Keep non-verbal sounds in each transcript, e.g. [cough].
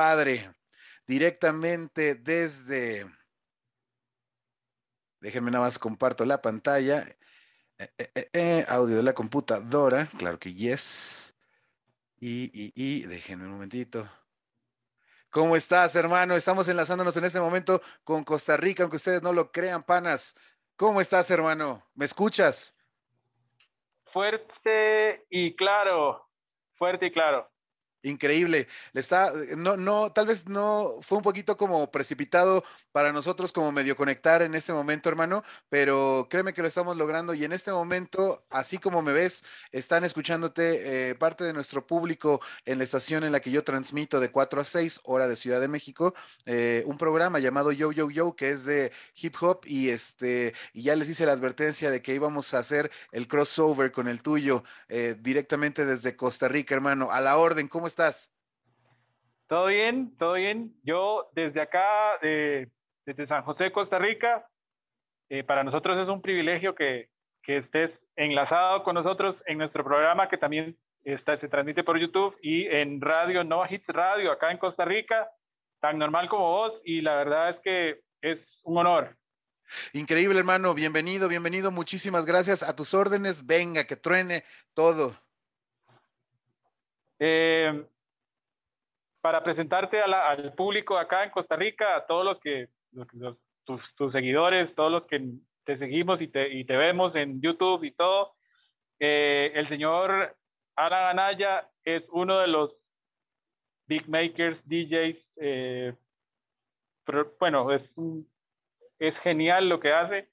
compadre, directamente desde... Déjenme nada más comparto la pantalla. Eh, eh, eh, audio de la computadora, claro que yes. Y, y, y, déjenme un momentito. ¿Cómo estás, hermano? Estamos enlazándonos en este momento con Costa Rica, aunque ustedes no lo crean, panas. ¿Cómo estás, hermano? ¿Me escuchas? Fuerte y claro, fuerte y claro. Increíble. Le está, no, no, tal vez no fue un poquito como precipitado para nosotros como medio conectar en este momento, hermano, pero créeme que lo estamos logrando y en este momento, así como me ves, están escuchándote eh, parte de nuestro público en la estación en la que yo transmito de 4 a 6, hora de Ciudad de México, eh, un programa llamado Yo Yo Yo, que es de hip hop y este, y ya les hice la advertencia de que íbamos a hacer el crossover con el tuyo eh, directamente desde Costa Rica, hermano. A la orden, ¿cómo estás? Todo bien, todo bien. Yo desde acá, desde San José, Costa Rica, eh, para nosotros es un privilegio que, que, estés enlazado con nosotros en nuestro programa que también está, se transmite por YouTube y en radio, Nova Hits Radio, acá en Costa Rica, tan normal como vos y la verdad es que es un honor. Increíble, hermano. Bienvenido, bienvenido. Muchísimas gracias. A tus órdenes, venga, que truene todo. Eh, para presentarte al público acá en Costa Rica, a todos los que, tus, seguidores, todos los que te seguimos y te, y te vemos en YouTube y todo, eh, el señor Alan Anaya es uno de los big makers, DJs, eh, bueno, es, es genial lo que hace,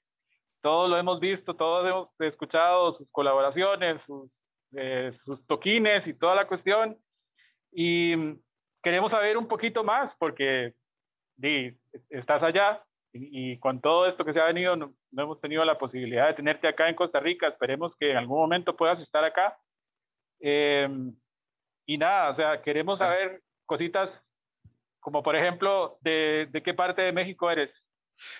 todos lo hemos visto, todos hemos escuchado sus colaboraciones, sus, sus toquines y toda la cuestión. Y queremos saber un poquito más porque estás allá y, con todo esto que se ha venido, no, hemos tenido la posibilidad de tenerte acá en Costa Rica. Esperemos que en algún momento puedas estar acá. Em, y nada, o sea, queremos saber cositas como por ejemplo, de qué parte de México eres.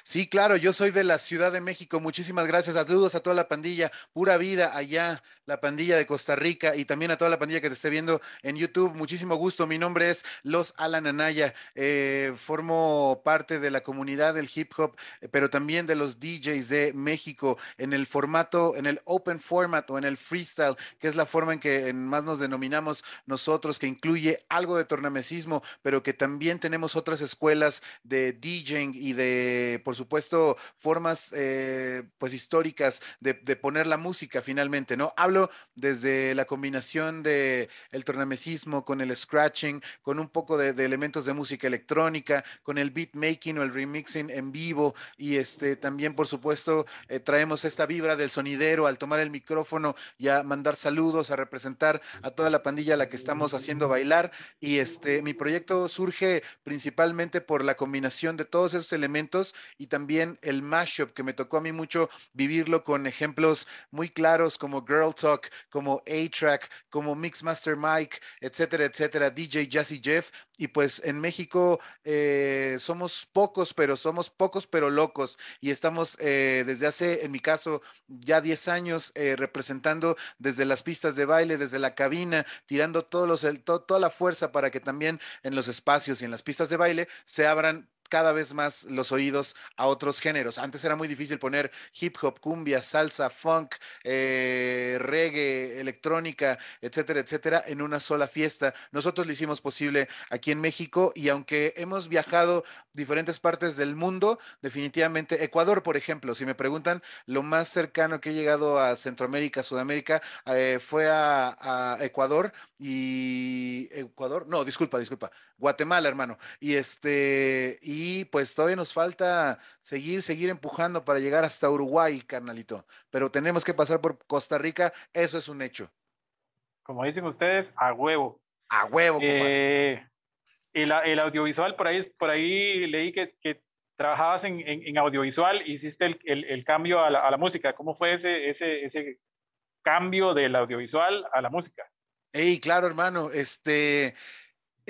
Sí, claro, yo soy de la Ciudad de México. Muchísimas gracias. Saludos a toda la pandilla. Pura vida allá, la pandilla de Costa Rica y también a toda la pandilla que te esté viendo en YouTube. Muchísimo gusto. Mi nombre es Los Alan Anaya. Eh, formo parte de la comunidad del hip hop, eh, pero también de los DJs de México en el formato, en el open format o en el freestyle, que es la forma en que más nos denominamos nosotros, que incluye algo de tornamesismo, pero que también tenemos otras escuelas de DJing y de eh, por supuesto, formas eh, pues históricas de, poner la música finalmente, ¿no? Hablo desde la combinación de el tornamesismo con el scratching, con un poco de, elementos de música electrónica, con el beat making o el remixing en vivo y este también, por supuesto, eh, traemos esta vibra del sonidero al tomar el micrófono y a mandar saludos, a representar a toda la pandilla a la que estamos haciendo bailar y este mi proyecto surge principalmente por la combinación de todos esos elementos y también el mashup, que me tocó a mí mucho vivirlo con ejemplos muy claros como Girl Talk, como A-Track, como Mixmaster Mike, etcétera, etcétera, DJ Jazzy Jeff. Y pues en México eh, somos pocos, pero somos pocos, pero locos. Y estamos eh, desde hace, en mi caso, ya 10 años eh, representando desde las pistas de baile, desde la cabina, tirando todos los, toda la fuerza para que también en los espacios y en las pistas de baile se abran cada vez más los oídos a otros géneros. Antes era muy difícil poner hip hop, cumbia, salsa, funk, eh, reggae, electrónica, etcétera, etcétera, en una sola fiesta. Nosotros lo hicimos posible aquí en México y aunque hemos viajado diferentes partes del mundo, definitivamente Ecuador, por ejemplo, si me preguntan, lo más cercano que he llegado a Centroamérica, Sudamérica, eh, fue a, a Ecuador y Ecuador, no, disculpa, disculpa, Guatemala, hermano. Y este, y pues todavía nos falta seguir, seguir empujando para llegar hasta Uruguay, carnalito. Pero tenemos que pasar por Costa Rica, eso es un hecho. Como dicen ustedes, a huevo. A huevo, eh, el, el, audiovisual, por ahí, por ahí leí que, que trabajabas en, en, audiovisual, hiciste el, el, el cambio a la, a la, música. ¿Cómo fue ese, ese, ese cambio del audiovisual a la música? Hey, claro, hermano. Este,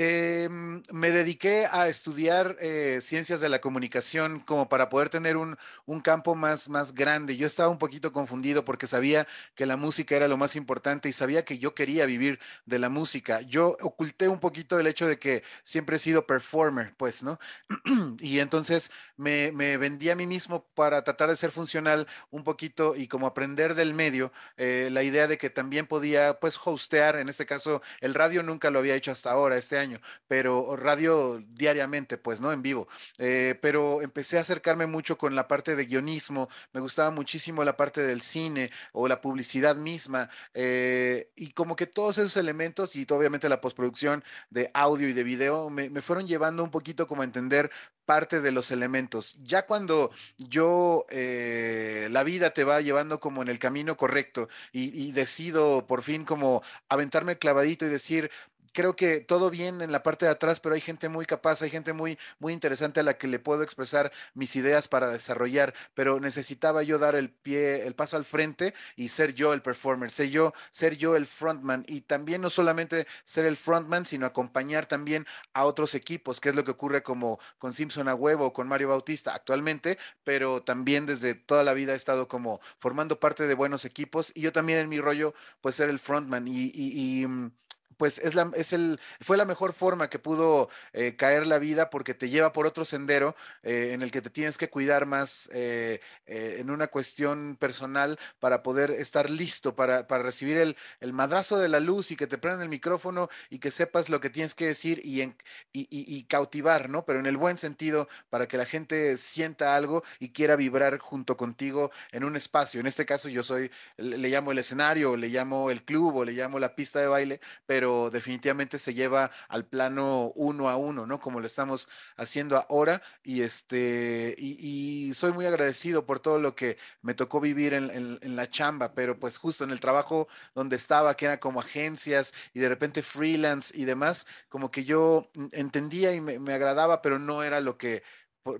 Em, me dediqué a estudiar eh, ciencias de la comunicación como para poder tener un, un, campo más, más grande. Yo estaba un poquito confundido porque sabía que la música era lo más importante y sabía que yo quería vivir de la música. Yo oculté un poquito el hecho de que siempre he sido performer, pues, ¿no? [clears throat] y entonces me, me, vendí a mí mismo para tratar de ser funcional un poquito y como aprender del medio, eh, la idea de que también podía, pues, hostear, en este caso, el radio nunca lo había hecho hasta ahora, este año pero radio diariamente, pues, ¿no? En vivo. Eh, pero empecé a acercarme mucho con la parte de guionismo, me gustaba muchísimo la parte del cine o la publicidad misma, eh, y como que todos esos elementos y obviamente la postproducción de audio y de video me, fueron llevando un poquito como a entender parte de los elementos. Ya cuando yo, eh, la vida te va llevando como en el camino correcto y, y decido por fin como aventarme el clavadito y decir, creo que todo bien en la parte de atrás, pero hay gente muy capaz, hay gente muy, muy interesante a la que le puedo expresar mis ideas para desarrollar, pero necesitaba yo dar el pie, el paso al frente y ser yo el performer, ser yo, ser yo el frontman y también no solamente ser el frontman, sino acompañar también a otros equipos, que es lo que ocurre como con Simpson a huevo o con Mario Bautista actualmente, pero también desde toda la vida he estado como formando parte de buenos equipos y yo también en mi rollo pues ser el frontman y, mm, pues es la, es el, fue la mejor forma que pudo eh, caer la vida porque te lleva por otro sendero eh, en el que te tienes que cuidar más eh, en una cuestión personal para poder estar listo para, para recibir el, el, madrazo de la luz y que te prendan el micrófono y que sepas lo que tienes que decir y, en, y, y, cautivar, ¿no? Pero en el buen sentido para que la gente sienta algo y quiera vibrar junto contigo en un espacio. En este caso yo soy, le, llamo el escenario, le llamo el club o le llamo la pista de baile, pero definitivamente se lleva al plano uno a uno, ¿no? Como lo estamos haciendo ahora. Y este, y, soy muy agradecido por todo lo que me tocó vivir en, la chamba, pero pues justo en el trabajo donde estaba, que era como agencias y de repente freelance y demás, como que yo entendía y me, me agradaba, pero no era lo que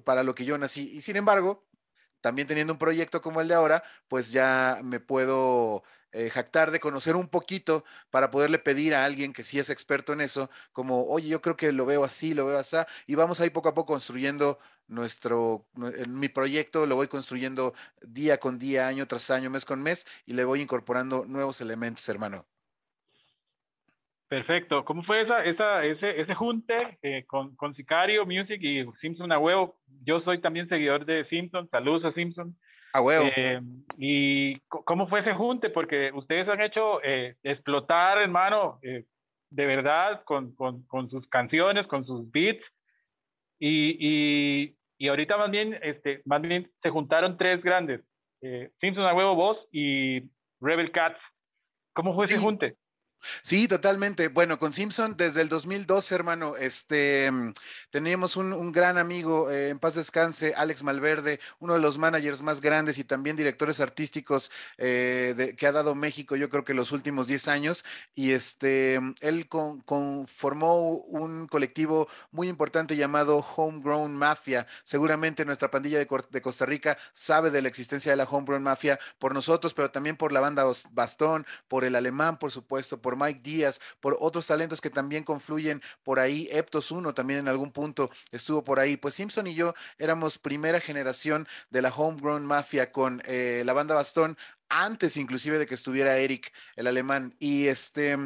para lo que yo nací. Y sin embargo, también teniendo un proyecto como el de ahora, pues ya me puedo eh, jactar de conocer un poquito para poderle pedir a alguien que sí es experto en eso, como, oye, yo creo que lo veo así, lo veo así, y vamos ahí poco a poco construyendo nuestro, mi proyecto, lo voy construyendo día con día, año tras año, mes con mes, y le voy incorporando nuevos elementos, hermano. Perfecto. ¿Cómo fue esa, esa, ese, ese junte eh, con, con Sicario Music y Simpson a huevo? Yo soy también seguidor de Simpson. Saludos a Simpson. A huevo. Eh, ¿Y cómo fue ese junte? Porque ustedes han hecho eh, explotar, hermano, eh, de verdad, con, con, con, sus canciones, con sus beats. Y, y, y, ahorita más bien, este, más bien se juntaron tres grandes. Simpson a huevo, vos y Rebel Cats. ¿Cómo fue ese junte? Sí, totalmente. Bueno, con Simpson desde el 2012, hermano, este, mm, teníamos un, gran amigo, eh, en paz descanse, Alex Malverde, uno de los managers más grandes y también directores artísticos eh, que ha dado México, yo creo que los últimos 10 años, y este, mm, él formó un colectivo muy importante llamado Homegrown Mafia. Seguramente nuestra pandilla de, de Costa Rica sabe de la existencia de la Homegrown Mafia por nosotros, pero también por la banda Bastón, por el alemán, por supuesto, por Mike Díaz, por otros talentos que también confluyen por ahí. Eptos 1 también en algún punto estuvo por ahí. Pues Simpson y yo éramos primera generación de la Homegrown Mafia con eh, la banda Bastón, antes inclusive de que estuviera Eric, el alemán. Y este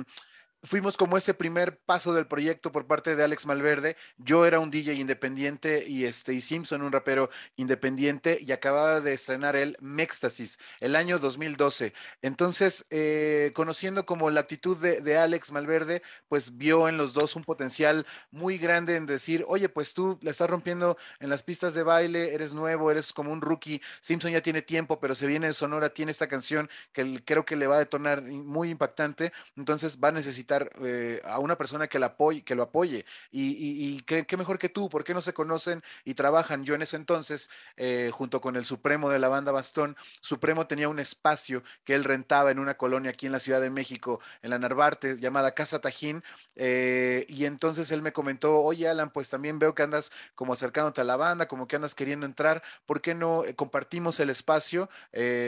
fuimos como ese primer paso del proyecto por parte de Alex Malverde. Yo era un DJ independiente y, este, y Simpson un rapero independiente y acababa de estrenar el Mextasis el año 2012. Entonces, eh, conociendo como la actitud de, de, Alex Malverde, pues vio en los dos un potencial muy grande en decir, oye, pues tú la estás rompiendo en las pistas de baile, eres nuevo, eres como un rookie. Simpson ya tiene tiempo, pero se viene de Sonora, tiene esta canción que creo que le va a detonar muy impactante. Entonces va a necesitar eh, a una persona que, la apoye, que lo apoye. Y, y, qué mejor que tú, ¿por qué no se conocen y trabajan? Yo en ese entonces, eh, junto con el Supremo de la banda Bastón, Supremo tenía un espacio que él rentaba en una colonia aquí en la Ciudad de México, en la Narvarte, llamada Casa Tajín. Eh, y entonces él me comentó, oye Alan, pues también veo que andas como acercándote a la banda, como que andas queriendo entrar, ¿por qué no compartimos el espacio?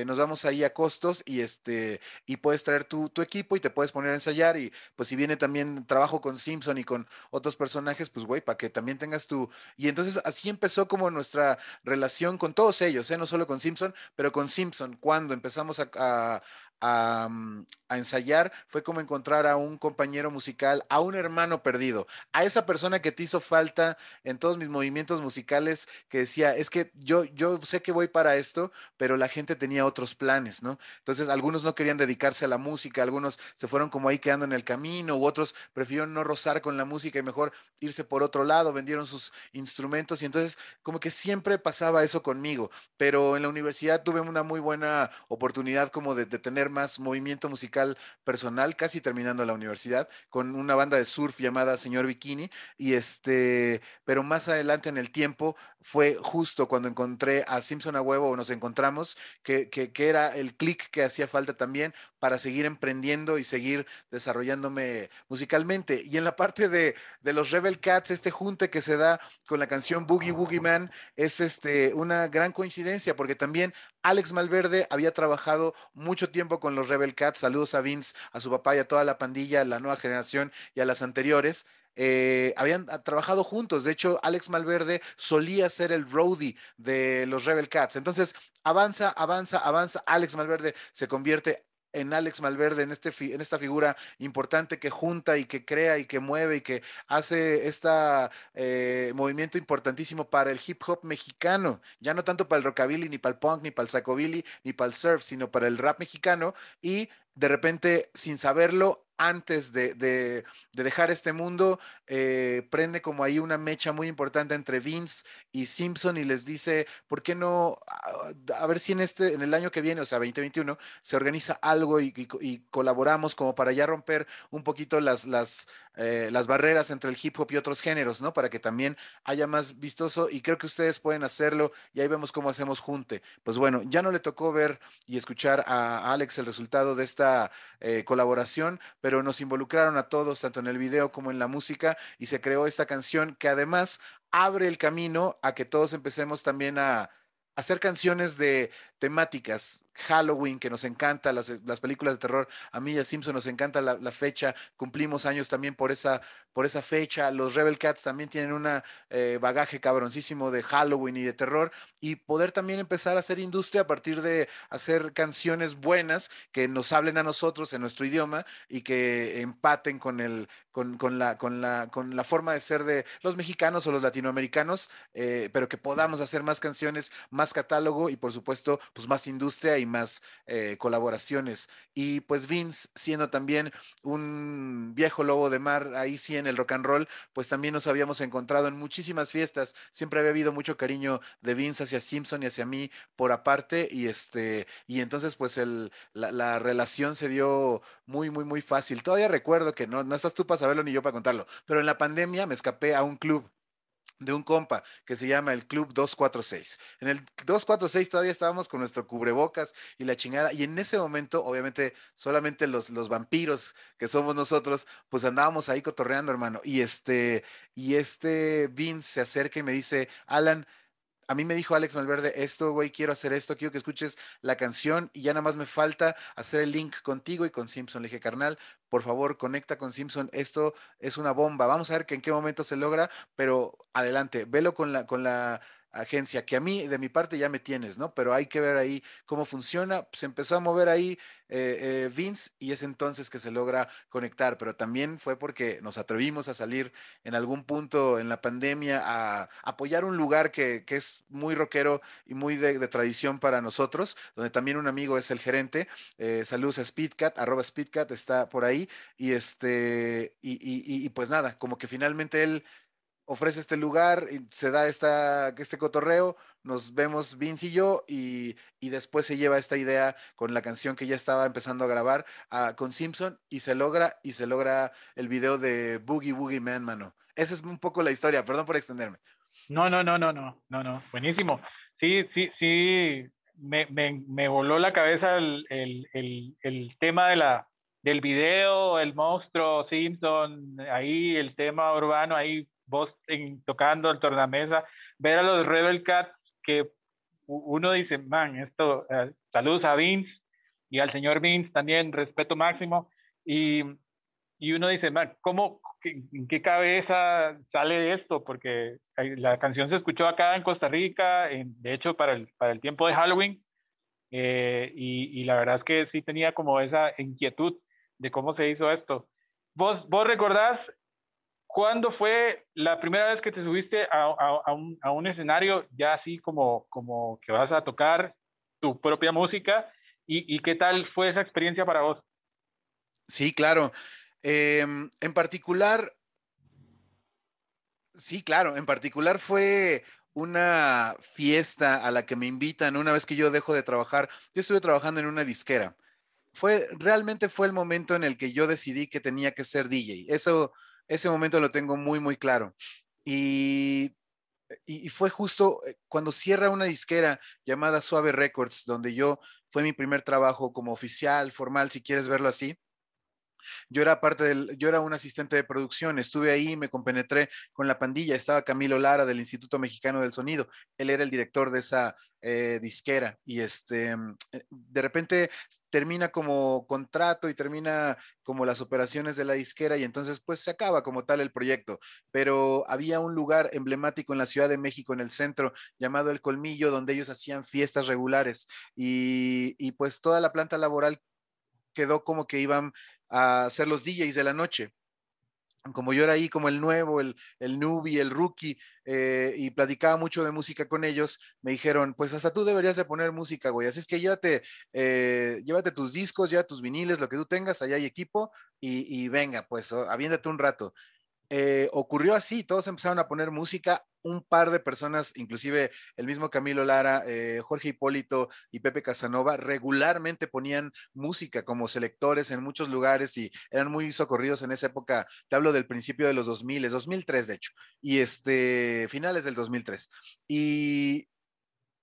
nos vamos ahí a costos y este y puedes traer tu equipo y te puedes poner a ensayar y pues si viene también trabajo con Simpson y con otros personajes, pues güey, para que también tengas tu... Y entonces así empezó como nuestra relación con todos ellos, ¿eh? no solo con Simpson, pero con Simpson, cuando empezamos a, Mm, a, ensayar fue como encontrar a un compañero musical, a un hermano perdido, a esa persona que te hizo falta en todos mis movimientos musicales, que decía, es que yo, yo sé que voy para esto, pero la gente tenía otros planes, ¿no? Entonces, algunos no querían dedicarse a la música, algunos se fueron como ahí quedando en el camino, u otros prefirieron no rozar con la música y mejor irse por otro lado, vendieron sus instrumentos y entonces como que siempre pasaba eso conmigo, pero en la universidad tuve una muy buena oportunidad como de, de tener más movimiento musical personal, casi terminando la universidad, con una banda de surf llamada Señor Bikini. Y este, pero más adelante en el tiempo fue justo cuando encontré a Simpson a huevo o nos encontramos, que, que, que era el clic que hacía falta también para seguir emprendiendo y seguir desarrollándome musicalmente. Y en la parte de, de los Rebel Cats, este junte que se da con la canción Boogie Woogie Man es este, una gran coincidencia porque también Alex Malverde había trabajado mucho tiempo con los Rebel Cats. Saludos a Vince, a su papá y a toda la pandilla, a la nueva generación y a las anteriores. Eh, habían ah, trabajado juntos. De hecho, Alex Malverde solía ser el roadie de los Rebel Cats. Entonces, avanza, avanza, avanza. Alex Malverde se convierte en Alex Malverde, en, este, en esta figura importante que junta y que crea y que mueve y que hace este movimiento importantísimo para el hip hop mexicano, ya no tanto para el rockabilly, ni para el punk, ni para el psychobilly, ni para el surf, sino para el rap mexicano. Y de repente, sin saberlo, antes de, dejar este mundo, eh, prende como ahí una mecha muy importante entre Vince y Simpson y les dice, ¿por qué no? Ah, a, ver si en, este, en el año que viene, o sea, 2021, se organiza algo y, colaboramos como para ya romper un poquito las, las, eh, las barreras entre el hip hop y otros géneros, ¿no? Para que también haya más vistoso y creo que ustedes pueden hacerlo y ahí vemos cómo hacemos junte. Pues bueno, ya no le tocó ver y escuchar a Alex el resultado de esta eh, colaboración, pero nos involucraron a todos, tanto en el video como en la música, y se creó esta canción que además abre el camino a que todos empecemos también a hacer canciones de temáticas, Halloween, que nos encanta, las, las, películas de terror, a mí y a Simpson nos encanta la, fecha, cumplimos años también por esa, por esa fecha, los Rebel Cats también tienen un eh, bagaje cabroncísimo de Halloween y de terror, y poder también empezar a hacer industria a partir de hacer canciones buenas que nos hablen a nosotros en nuestro idioma y que empaten con, el, con, con, la, con, la, con la forma de ser de los mexicanos o los latinoamericanos, eh, pero que podamos hacer más canciones, más catálogo y por supuesto pues más industria y más eh, colaboraciones. Y pues Vince, siendo también un viejo lobo de mar, ahí sí en el rock and roll, pues también nos habíamos encontrado en muchísimas fiestas. Siempre había habido mucho cariño de Vince hacia Simpson y hacia mí por aparte. Y este, y entonces pues el, la, la relación se dio muy, muy, muy fácil. Todavía recuerdo que no, no estás tú para saberlo ni yo para contarlo, pero en la pandemia me escapé a un club de un compa que se llama el Club 246. En el 246 todavía estábamos con nuestro cubrebocas y la chingada, y en ese momento, obviamente, solamente los, los vampiros que somos nosotros, pues andábamos ahí cotorreando, hermano. Y este, y este Vince se acerca y me dice, Alan, a mí me dijo Alex Malverde, esto, güey, quiero hacer esto, quiero que escuches la canción y ya nada más me falta hacer el link contigo y con Simpson. Le dije, carnal, por favor, conecta con Simpson, esto es una bomba. Vamos a ver en qué momento se logra, pero adelante, velo con la, con la agencia, que a mí de mi parte ya me tienes, ¿no? Pero hay que ver ahí cómo funciona. Se empezó a mover ahí eh, eh, Vince y es entonces que se logra conectar, pero también fue porque nos atrevimos a salir en algún punto en la pandemia a apoyar un lugar que, es muy rockero y muy de, tradición para nosotros, donde también un amigo es el gerente. Eh, saludos a Speedcat, arroba Speedcat, está por ahí y este, y, y pues nada, como que finalmente él ofrece este lugar, y se da esta, este cotorreo, nos vemos Vince y yo, y, después se lleva esta idea con la canción que ya estaba empezando a grabar con Simpson, y se logra, y se logra el video de Boogie Boogie Man, mano. Esa es un poco la historia, perdón por extenderme. No, no, no, no, no, no, no, buenísimo. Sí, sí, sí, me, me, voló la cabeza el, el, el tema de la, del video, el monstruo Simpson, ahí el tema urbano, ahí vos tocando el tornamesa, ver a los Rebel Cats que uno dice, man, esto, eh, saludos a Vince y al señor Vince también, respeto máximo. Y, y uno dice, ¿cómo, en qué cabeza sale esto? Porque la canción se escuchó acá en Costa Rica, de hecho para el, para el tiempo de Halloween, eh, y, y, la verdad es que sí tenía como esa inquietud de cómo se hizo esto. ¿Vos, vos recordás cuándo fue la primera vez que te subiste a, a, un, a un, escenario ya así como, como que vas a tocar tu propia música? ¿Y, y qué tal fue esa experiencia para vos? Sí, claro. Em, en particular, sí, claro, en particular fue una fiesta a la que me invitan una vez que yo dejo de trabajar. Yo estuve trabajando en una disquera. Fue, realmente fue el momento en el que yo decidí que tenía que ser DJ. Eso, ese momento lo tengo muy, muy claro. Y, y fue justo eh, cuando cierra una disquera llamada Suave Records, donde yo fue mi primer trabajo como oficial, formal, si quieres verlo así. Yo era parte del, yo era un asistente de producción, estuve ahí, me compenetré con la pandilla, estaba Camilo Lara del Instituto Mexicano del Sonido, él era el director de esa eh, disquera y este, mm, eh, de repente termina como contrato y termina como las operaciones de la disquera y entonces pues se acaba como tal el proyecto, pero había un lugar emblemático en la Ciudad de México, en el centro, llamado El Colmillo, donde ellos hacían fiestas regulares y, y pues toda la planta laboral quedó como que iban a ser los DJs de la noche. Como yo era ahí como el nuevo, el, el newbie, el rookie, eh, y platicaba mucho de música con ellos, me dijeron, pues hasta tú deberías de poner música, güey. Así es que llévate, eh, llévate tus discos, ya tus viniles, lo que tú tengas, allá hay equipo, y, y venga, pues aviéndate un rato. Eh, ocurrió así, todos empezaron a poner música, un par de personas, inclusive el mismo Camilo Lara, eh, Jorge Hipólito y Pepe Casanova, regularmente ponían música como selectores en muchos lugares y eran muy socorridos en esa época, te hablo del principio de los 2000, 2003 de hecho, y este, finales del 2003. Y,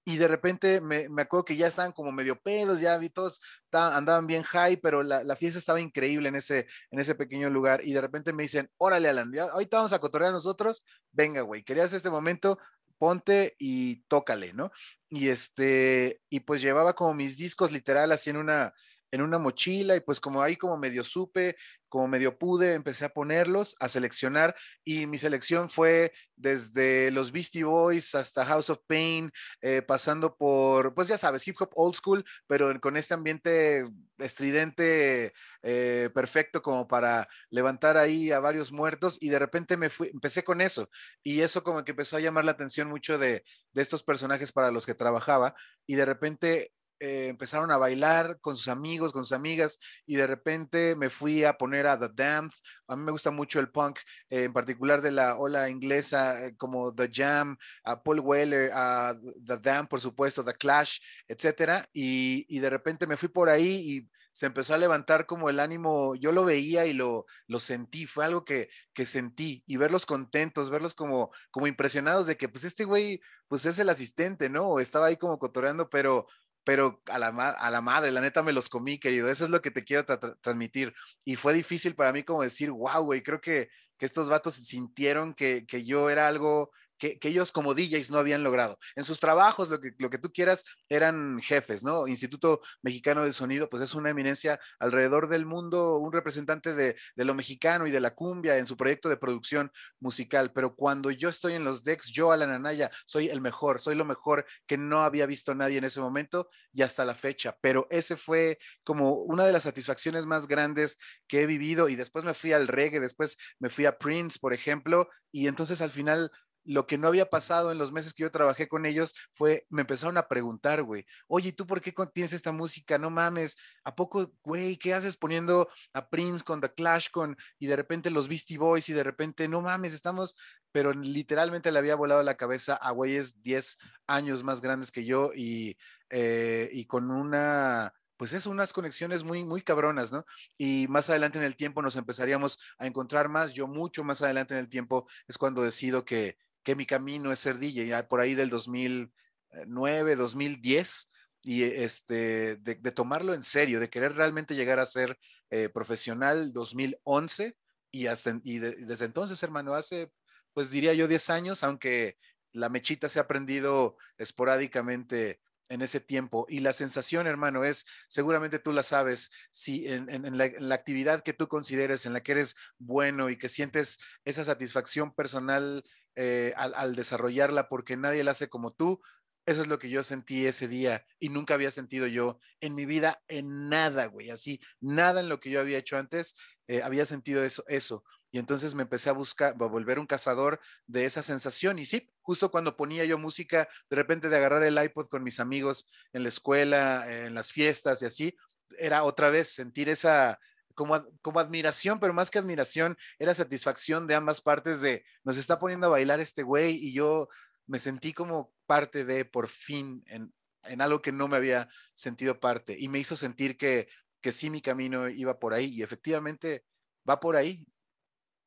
y de repente me, me, acuerdo que ya estaban como medio pedos, ya vi todos andaban bien high, pero la, la, fiesta estaba increíble en ese, en ese pequeño lugar y de repente me dicen, órale Alan, ya, ahorita vamos a cotorrear nosotros, venga güey, querías este momento, ponte y tócale, ¿no? Y este, y pues llevaba como mis discos literal así en una, en una mochila y pues como ahí como medio supe, como medio pude, empecé a ponerlos, a seleccionar y mi selección fue desde los Beastie Boys hasta House of Pain, eh, pasando por, pues ya sabes, hip hop old school, pero con este ambiente estridente eh, perfecto como para levantar ahí a varios muertos y de repente me fui, empecé con eso y eso como que empezó a llamar la atención mucho de, de estos personajes para los que trabajaba y de repente eh, empezaron a bailar con sus amigos, con sus amigas, y de repente me fui a poner a The Damned. A mí me gusta mucho el punk, eh, en particular de la ola inglesa, eh, como The Jam, a Paul Weller, a The Damned, por supuesto, The Clash, etcétera. Y, y de repente me fui por ahí y se empezó a levantar como el ánimo, yo lo veía y lo, lo sentí, fue algo que, que sentí y verlos contentos, verlos como, como impresionados de que pues este güey pues es el asistente, ¿no? Estaba ahí como cotoreando, pero pero a la, a la madre, la neta me los comí, querido. Eso es lo que te quiero tra transmitir. Y fue difícil para mí como decir, wow, güey, creo que, que estos vatos sintieron que, que yo era algo que, ellos como DJs no habían logrado. En sus trabajos, lo que, lo que tú quieras, eran jefes, ¿no? Instituto Mexicano del Sonido, pues es una eminencia alrededor del mundo, un representante de, de lo mexicano y de la cumbia en su proyecto de producción musical. Pero cuando yo estoy en los decks, yo, Alan Anaya, soy el mejor, soy lo mejor que no había visto nadie en ese momento y hasta la fecha. Pero ese fue como una de las satisfacciones más grandes que he vivido y después me fui al reggae, después me fui a Prince, por ejemplo, y entonces al final lo que no había pasado en los meses que yo trabajé con ellos fue, me empezaron a preguntar, güey, oye, ¿tú por qué tienes esta música? No mames, ¿a poco, güey, qué haces poniendo a Prince con The Clash con, y de repente los Beastie Boys y de repente, no mames, estamos, pero literalmente le había volado la cabeza a güeyes 10 años más grandes que yo y, eh, y con una, pues es unas conexiones muy, muy cabronas, ¿no? Y más adelante en el tiempo nos empezaríamos a encontrar más. Yo mucho más adelante en el tiempo es cuando decido que, que mi camino es ser DJ, ya por ahí del 2009, 2010, y este, de, tomarlo en serio, de querer realmente llegar a ser eh, profesional 2011 y, hasta, y, desde entonces, hermano, hace, pues diría yo 10 años, aunque la mechita se ha aprendido esporádicamente en ese tiempo. Y la sensación, hermano, es, seguramente tú la sabes, si en, la, actividad que tú consideres, en la que eres bueno y que sientes esa satisfacción personal eh, al, desarrollarla porque nadie la hace como tú, eso es lo que yo sentí ese día y nunca había sentido yo en mi vida en nada, güey, así, nada en lo que yo había hecho antes, eh, había sentido eso, eso. Y entonces me empecé a buscar, a volver un cazador de esa sensación. Y sí, justo cuando ponía yo música, de repente de agarrar el iPod con mis amigos en la escuela, en las fiestas y así, era otra vez sentir esa, como, como, admiración, pero más que admiración, era satisfacción de ambas partes de nos está poniendo a bailar este güey y yo me sentí como parte de, por fin, en, en algo que no me había sentido parte y me hizo sentir que, que sí mi camino iba por ahí y efectivamente va por ahí.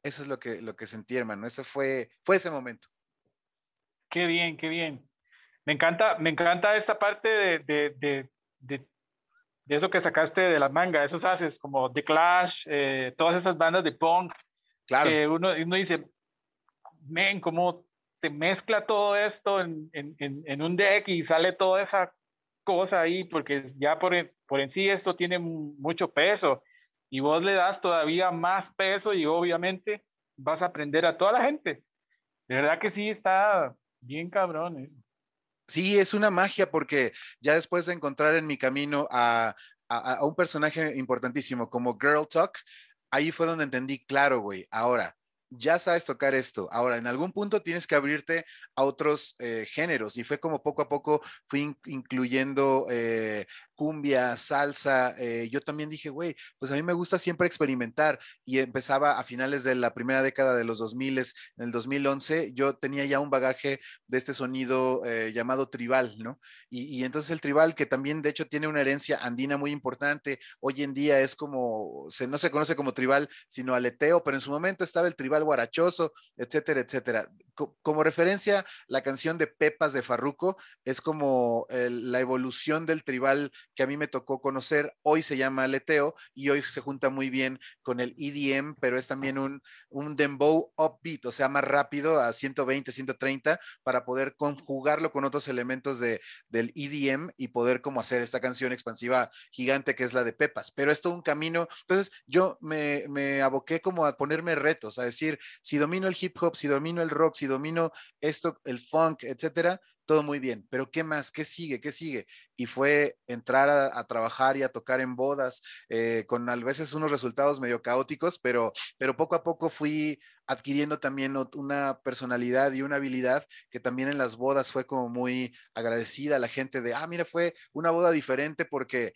Eso es lo que, lo que sentí, hermano. Eso fue, fue ese momento. Qué bien, qué bien. Me encanta, me encanta esta parte de, eso que sacaste de las mangas, esos haces como The Clash, eh, todas esas bandas de punk. Claro. uno, uno dice, men, cómo te mezcla todo esto en, en, en, un deck y sale toda esa cosa ahí, porque ya por, por en sí esto tiene mucho peso y vos le das todavía más peso y obviamente vas a aprender a toda la gente. De verdad que sí está bien cabrón. ¿eh? Sí, es una magia porque ya después de encontrar en mi camino a, un personaje importantísimo como Girl Talk, ahí fue donde entendí, claro, güey, ahora ya sabes tocar esto. Ahora, en algún punto tienes que abrirte a otros eh, géneros y fue como poco a poco fui incluyendo eh, cumbia, salsa. Eh, yo también dije, güey, pues a mí me gusta siempre experimentar y empezaba a finales de la primera década de los 2000, en el 2011, yo tenía ya un bagaje de este sonido llamado tribal, ¿no? Y, entonces el tribal, que también de hecho tiene una herencia andina muy importante, hoy en día es como, se, no se conoce como tribal, sino aleteo, pero en su momento estaba el tribal guarachoso, etcétera, etcétera. como referencia, la canción de Pepas de Farruco es como la evolución del tribal que a mí me tocó conocer. Hoy se llama Leteo y hoy se junta muy bien con el EDM, pero es también un, un dembow upbeat, o sea, más rápido a 120, 130 para poder conjugarlo con otros elementos de, del EDM y poder como hacer esta canción expansiva gigante que es la de Pepas. Pero es todo un camino. Entonces yo me, me aboqué como a ponerme retos, a decir, si domino el hip hop, si domino el rock, si domino esto, el funk, etcétera, todo muy bien, pero ¿qué más? ¿Qué sigue? ¿Qué sigue? Y fue entrar a, trabajar y a tocar en bodas, eh, con a veces unos resultados medio caóticos, pero, pero poco a poco fui adquiriendo también una personalidad y una habilidad que también en las bodas fue como muy agradecida a la gente de, ah, mira, fue una boda diferente porque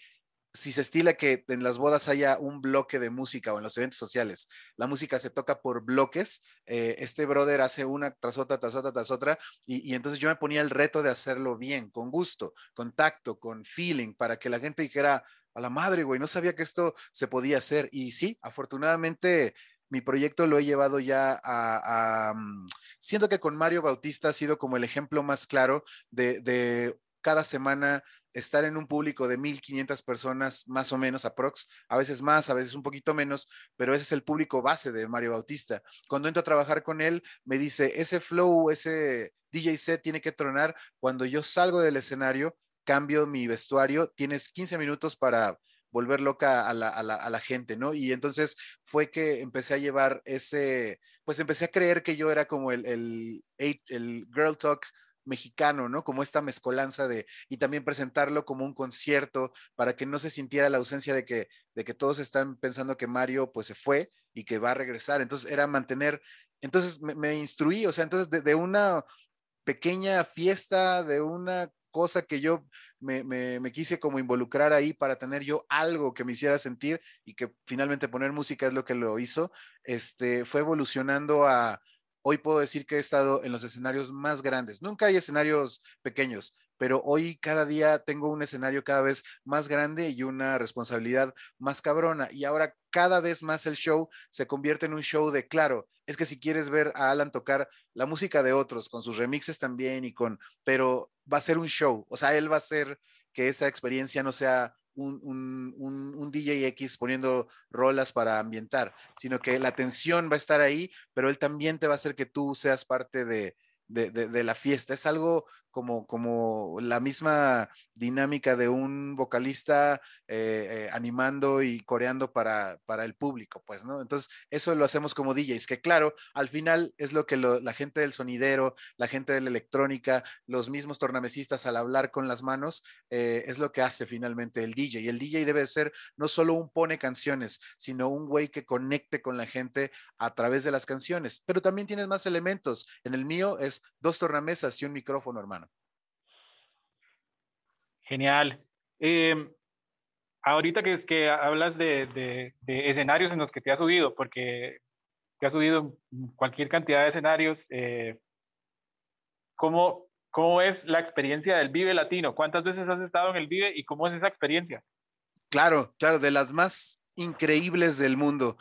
si se estila que en las bodas haya un bloque de música o en los eventos sociales, la música se toca por bloques, eh, este brother hace una tras otra, tras otra, tras otra, y, entonces yo me ponía el reto de hacerlo bien, con gusto, con tacto, con feeling, para que la gente dijera, a la madre, güey, no sabía que esto se podía hacer. Y sí, afortunadamente mi proyecto lo he llevado ya a, mm, siento que con Mario Bautista ha sido como el ejemplo más claro de, de cada semana estar en un público de 1500 personas, más o menos, aprox, a veces más, a veces un poquito menos, pero ese es el público base de Mario Bautista. Cuando entro a trabajar con él, me dice, ese flow, ese DJ set tiene que tronar. Cuando yo salgo del escenario, cambio mi vestuario, tienes 15 minutos para volver loca a la, a la, gente, ¿no? Y entonces fue que empecé a llevar ese, pues empecé a creer que yo era como el, el, el Girl Talk mexicano, ¿no? Como esta mezcolanza de, y también presentarlo como un concierto para que no se sintiera la ausencia de que, de que todos están pensando que Mario pues se fue y que va a regresar. Entonces era mantener, entonces me, instruí, o sea, entonces de, una pequeña fiesta, de una cosa que yo me, me, me, quise como involucrar ahí para tener yo algo que me hiciera sentir y que finalmente poner música es lo que lo hizo, este, fue evolucionando a, hoy puedo decir que he estado en los escenarios más grandes. Nunca hay escenarios pequeños, pero hoy cada día tengo un escenario cada vez más grande y una responsabilidad más cabrona. Y ahora cada vez más el show se convierte en un show de, claro, es que si quieres ver a Alan tocar la música de otros, con sus remixes también y con, pero va a ser un show, o sea, él va a hacer que esa experiencia no sea un, un, DJ X poniendo rolas para ambientar, sino que la atención va a estar ahí, pero él también te va a hacer que tú seas parte de, de, la fiesta. Es algo como, como la misma dinámica de un vocalista eh, eh, animando y coreando para, para el público, pues, ¿no? Entonces, eso lo hacemos como DJs, que claro, al final es lo que la gente del sonidero, la gente de la electrónica, los mismos tornamesistas al hablar con las manos, eh, es lo que hace finalmente el DJ. Y el DJ debe ser no solo un pone canciones, sino un güey que conecte con la gente a través de las canciones. Pero también tienes más elementos. En el mío es dos tornamesas y un micrófono, hermano. Genial. Em, ahorita que, que hablas de, escenarios en los que te has subido, porque te has subido cualquier cantidad de escenarios, eh, ¿cómo, ¿cómo es la experiencia del Vive Latino? ¿Cuántas veces has estado en el Vive y cómo es esa experiencia? Claro, claro, de las más increíbles del mundo.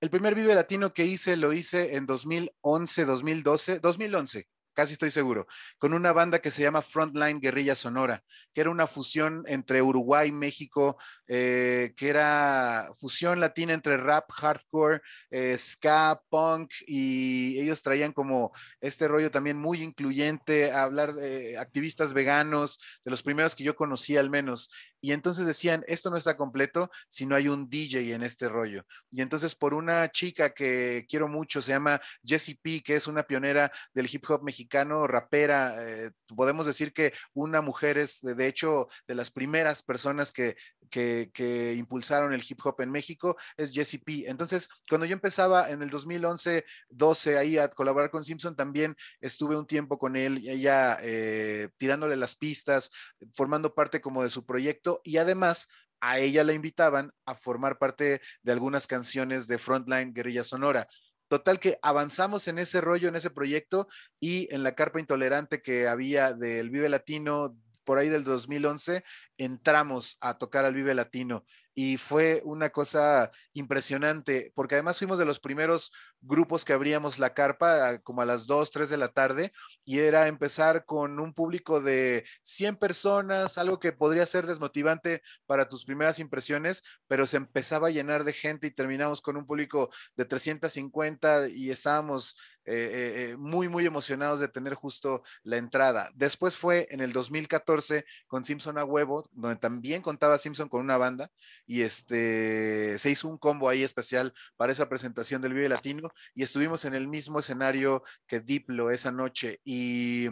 El primer Vive Latino que hice lo hice en 2011, 2012, 2011 casi estoy seguro, con una banda que se llama Frontline Guerrilla Sonora, que era una fusión entre Uruguay, México, eh, que era fusión latina entre rap, hardcore, eh, ska, punk, y ellos traían como este rollo también muy incluyente, a hablar de activistas veganos, de los primeros que yo conocí al menos. Y entonces decían, esto no está completo si no hay un DJ en este rollo. Y entonces por una chica que quiero mucho, se llama Jessie P, que es una pionera del hip hop mexicano, rapera, eh, podemos decir que una mujer es de hecho de las primeras personas que, que, que, impulsaron el hip hop en México, es Jessie P. Entonces, cuando yo empezaba en el 2011, 12 ahí a colaborar con Simpson, también estuve un tiempo con él, ella eh, tirándole las pistas, formando parte como de su proyecto y además a ella la invitaban a formar parte de algunas canciones de Frontline Guerrilla Sonora. Total que avanzamos en ese rollo, en ese proyecto y en la carpa intolerante que había del Vive Latino por ahí del 2011, entramos a tocar al Vive Latino y fue una cosa impresionante, porque además fuimos de los primeros grupos que abríamos la carpa como a las 2, 3 de la tarde y era empezar con un público de 100 personas, algo que podría ser desmotivante para tus primeras impresiones, pero se empezaba a llenar de gente y terminamos con un público de 350 y estábamos eh, eh, eh, muy, muy emocionados de tener justo la entrada. Después fue en el 2014 con Simpson a huevo, donde también contaba Simpson con una banda y este, se hizo un combo ahí especial para esa presentación del Vive Latino y estuvimos en el mismo escenario que Diplo esa noche y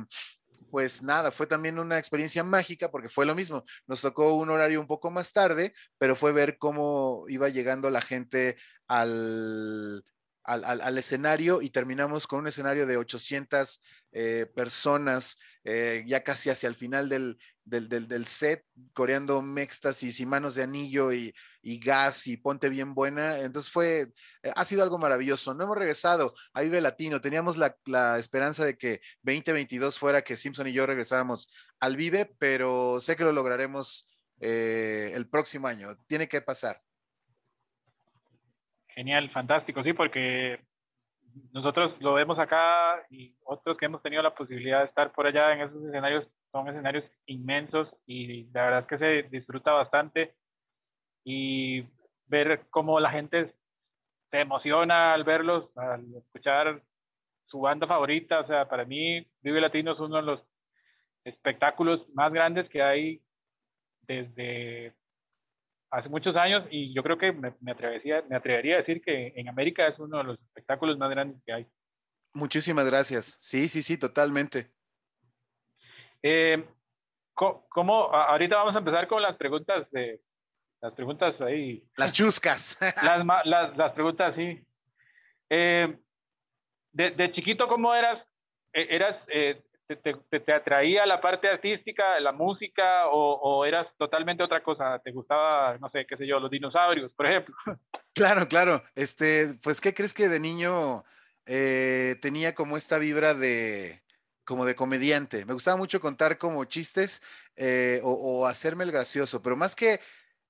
pues nada, fue también una experiencia mágica porque fue lo mismo. Nos tocó un horario un poco más tarde, pero fue ver cómo iba llegando la gente al, al, escenario y terminamos con un escenario de 800 eh, personas, eh, ya casi hacia el final del, del, set, coreando éxtasis y manos de anillo y, gas y ponte bien buena. Entonces fue, eh, ha sido algo maravilloso. No hemos regresado a Vive Latino. Teníamos la, la, esperanza de que 2022 fuera que Simpson y yo regresáramos al Vive, pero sé que lo lograremos el próximo año. Tiene que pasar. Genial, fantástico, sí, porque nosotros lo vemos acá y otros que hemos tenido la posibilidad de estar por allá en esos escenarios son escenarios inmensos y la verdad es que se disfruta bastante y ver cómo la gente se emociona al verlos, al escuchar su banda favorita, o sea, para mí Vive Latino es uno de los espectáculos más grandes que hay desde hace muchos años y yo creo que me, me, atrevería, me atrevería a decir que en América es uno de los espectáculos más grandes que hay. Muchísimas gracias. Sí, sí, sí, totalmente. Eh, ¿cómo, ahorita vamos a empezar con las preguntas de las preguntas ahí. Las chuscas. [laughs] las, las, las preguntas, sí. Eh, de, de, chiquito, ¿cómo eras? E, ¿Eras eh, te, te, atraía la parte artística, la música, o, eras totalmente otra cosa? ¿Te gustaba, no sé, qué sé yo, los dinosaurios, por ejemplo? [laughs] Claro, claro. Este, pues, ¿qué crees que de niño eh, tenía como esta vibra de como de comediante? Me gustaba mucho contar como chistes eh, o, o hacerme el gracioso, pero más que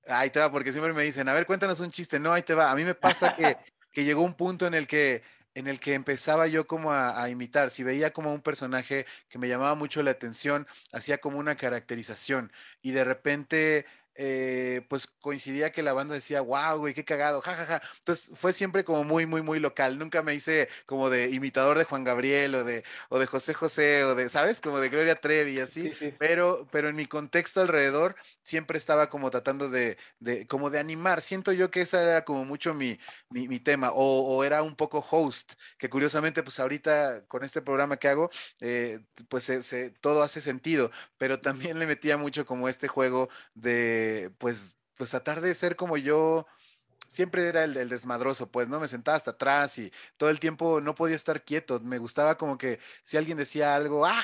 ahí te va, porque siempre me dicen, a ver, cuéntanos un chiste. No, ahí te va. A mí me pasa que, [laughs] que llegó un punto en el que en el que empezaba yo como a, imitar, si veía como un personaje que me llamaba mucho la atención, hacía como una caracterización y de repente eh, pues coincidía que la banda decía, wow, güey, qué cagado, jajaja. Entonces fue siempre como muy, muy, muy local. Nunca me hice como de imitador de Juan Gabriel o de, o de José José o de, ¿sabes? Como de Gloria Trevi y así. Pero, pero en mi contexto alrededor siempre estaba como tratando de, de, como de animar. Siento yo que esa era como mucho mi, mi, mi tema. O, o, era un poco host, que curiosamente, pues ahorita con este programa que hago, eh, pues se, todo hace sentido. Pero también le metía mucho como este juego de pues, pues tratar de ser como yo, siempre era el, el, desmadroso, pues, ¿no? Me sentaba hasta atrás y todo el tiempo no podía estar quieto. Me gustaba como que si alguien decía algo, ¡ah,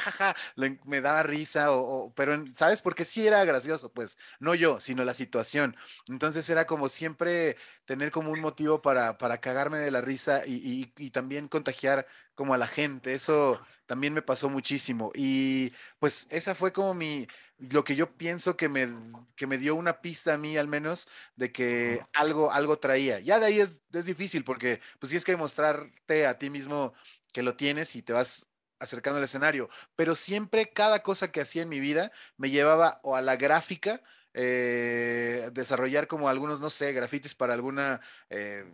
me daba risa, o, pero, ¿sabes? Porque sí era gracioso, pues, no yo, sino la situación. Entonces era como siempre tener como un motivo para, para cagarme de la risa y, y, y también contagiar como a la gente. Eso también me pasó muchísimo. Y pues esa fue como mi, lo que yo pienso que me, que me dio una pista a mí al menos de que algo, algo traía. Ya de ahí es, es difícil porque pues tienes que demostrarte a ti mismo que lo tienes y te vas acercando al escenario. Pero siempre cada cosa que hacía en mi vida me llevaba o a la gráfica, eh, desarrollar como algunos, no sé, grafitis para alguna eh,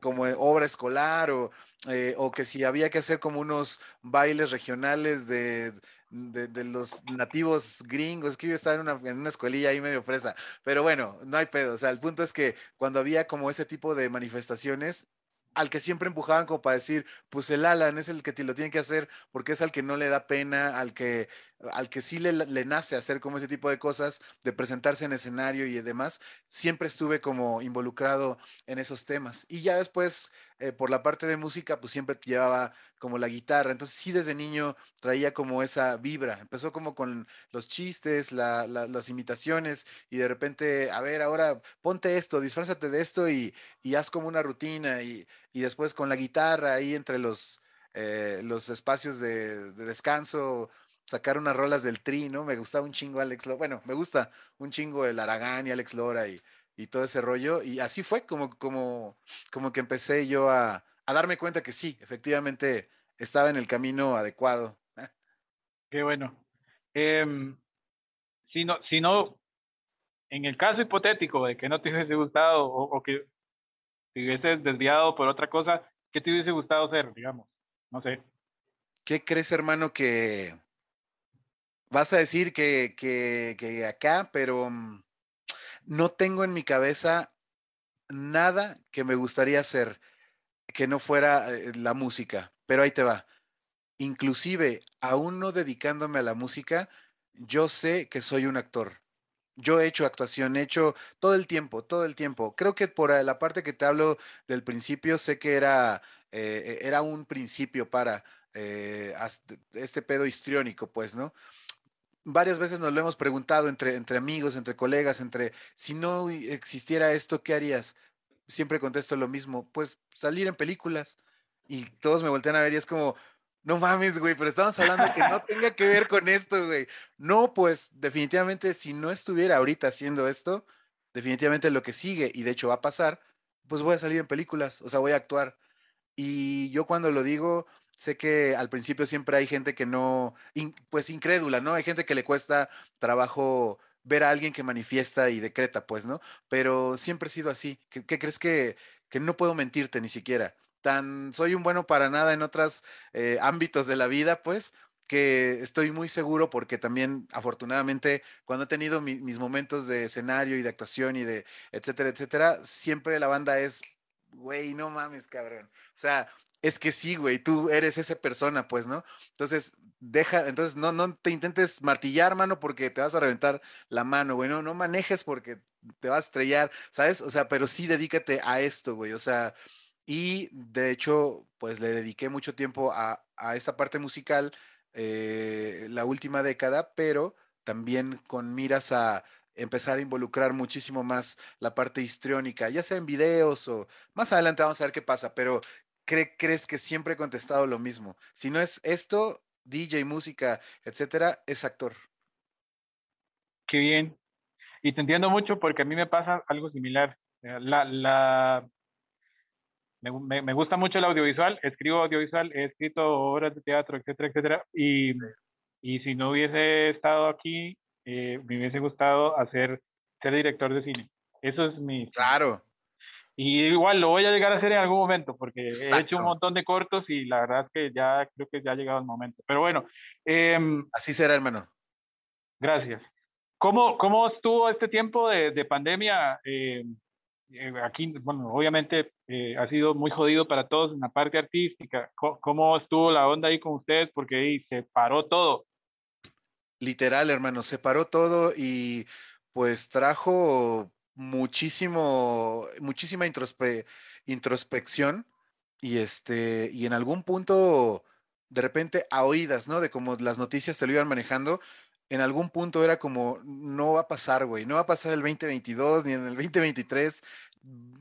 como obra escolar o, eh, o que si había que hacer como unos bailes regionales de de, los nativos gringos, que yo estaba en una, en una escuelilla ahí medio fresa, pero bueno, no hay pedo, o sea, el punto es que cuando había como ese tipo de manifestaciones, al que siempre empujaban como para decir, pues el Alan es el que te lo tiene que hacer porque es al que no le da pena, al que, al que sí le, nace hacer como ese tipo de cosas, de presentarse en escenario y demás, siempre estuve como involucrado en esos temas. Y ya después, eh, por la parte de música, pues siempre llevaba como la guitarra. Entonces sí desde niño traía como esa vibra. Empezó como con los chistes, la, la, las imitaciones y de repente, a ver, ahora ponte esto, disfrázate de esto y, y haz como una rutina y, y después con la guitarra ahí entre los, eh, los espacios de, descanso, sacar unas rolas del tri, ¿no? Me gustaba un chingo Alex Lora, bueno, me gusta un chingo el Aragán y Alex Lora y, y todo ese rollo. Y así fue como, como, como que empecé yo a, a darme cuenta que sí, efectivamente estaba en el camino adecuado. Qué bueno. Eh, si no, si no, en el caso hipotético de que no te hubiese gustado o, o que te hubieses desviado por otra cosa, ¿qué te hubiese gustado hacer, digamos? No sé. ¿Qué crees, hermano, que vas a decir que, que, que acá, pero mm, no tengo en mi cabeza nada que me gustaría hacer que no fuera eh, la música, pero ahí te va. Inclusive, aún no dedicándome a la música, yo sé que soy un actor. Yo he hecho actuación, he hecho todo el tiempo, todo el tiempo. Creo que por la parte que te hablo del principio, sé que era, eh, era un principio para eh, este pedo histriónico, pues, ¿no? Varias veces nos lo hemos preguntado entre, entre amigos, entre colegas, entre, si no existiera esto, ¿qué harías? Siempre contesto lo mismo, pues salir en películas. Y todos me voltean a ver y es como, no mames, güey, pero estamos hablando que no tenga que ver con esto, güey. No, pues definitivamente si no estuviera ahorita haciendo esto, definitivamente lo que sigue, y de hecho va a pasar, pues voy a salir en películas, o sea, voy a actuar. Y yo cuando lo digo, sé que al principio siempre hay gente que no, pues incrédula, ¿no? Hay gente que le cuesta trabajo ver a alguien que manifiesta y decreta, pues, ¿no? Pero siempre he sido así. ¿Qué, qué crees que, que no puedo mentirte ni siquiera? tan soy un bueno para nada en otros eh, ámbitos de la vida, pues, que estoy muy seguro porque también, afortunadamente, cuando he tenido mi, mis momentos de escenario y de actuación y de etcétera, etcétera, siempre la banda es, güey, no mames, cabrón. O sea, es que sí, güey, tú eres esa persona, pues, ¿no? Entonces, deja, entonces no, no te intentes martillar, mano, porque te vas a reventar la mano, güey, no, manejes porque te vas a estrellar, ¿sabes? O sea, pero sí dedícate a esto, güey, o sea, y de hecho, pues le dediqué mucho tiempo a, a esta parte musical eh, la última década, pero también con miras a empezar a involucrar muchísimo más la parte histriónica, ya sea en videos o más adelante vamos a ver qué pasa, pero ¿cre crees que siempre he contestado lo mismo? Si no es esto, DJ, música, etcétera, es actor. Qué bien. Y te entiendo mucho porque a mí me pasa algo similar. La, la, me, me, gusta mucho el audiovisual, escribo audiovisual, he escrito obras de teatro, etcétera, etcétera, y, y si no hubiese estado aquí, eh, me hubiese gustado hacer ser director de cine. Eso es mi... Claro. Y igual lo voy a llegar a hacer en algún momento, porque he hecho un montón de cortos y la verdad es que ya creo que ya ha llegado el momento. Pero bueno. Em, Así será, hermano. Gracias. ¿Cómo, cómo estuvo este tiempo de, de pandemia? Eh, eh, aquí, bueno, obviamente eh, ha sido muy jodido para todos en la parte artística. ¿Cómo, estuvo la onda ahí con ustedes? Porque ahí se paró todo. Literal, hermano, se paró todo y pues trajo muchísimo, muchísima introspección y este, y en algún punto, de repente, a oídas, ¿no? De cómo las noticias te lo iban manejando, en algún punto era como, no va a pasar, güey, no va a pasar el 2022 ni en el 2023.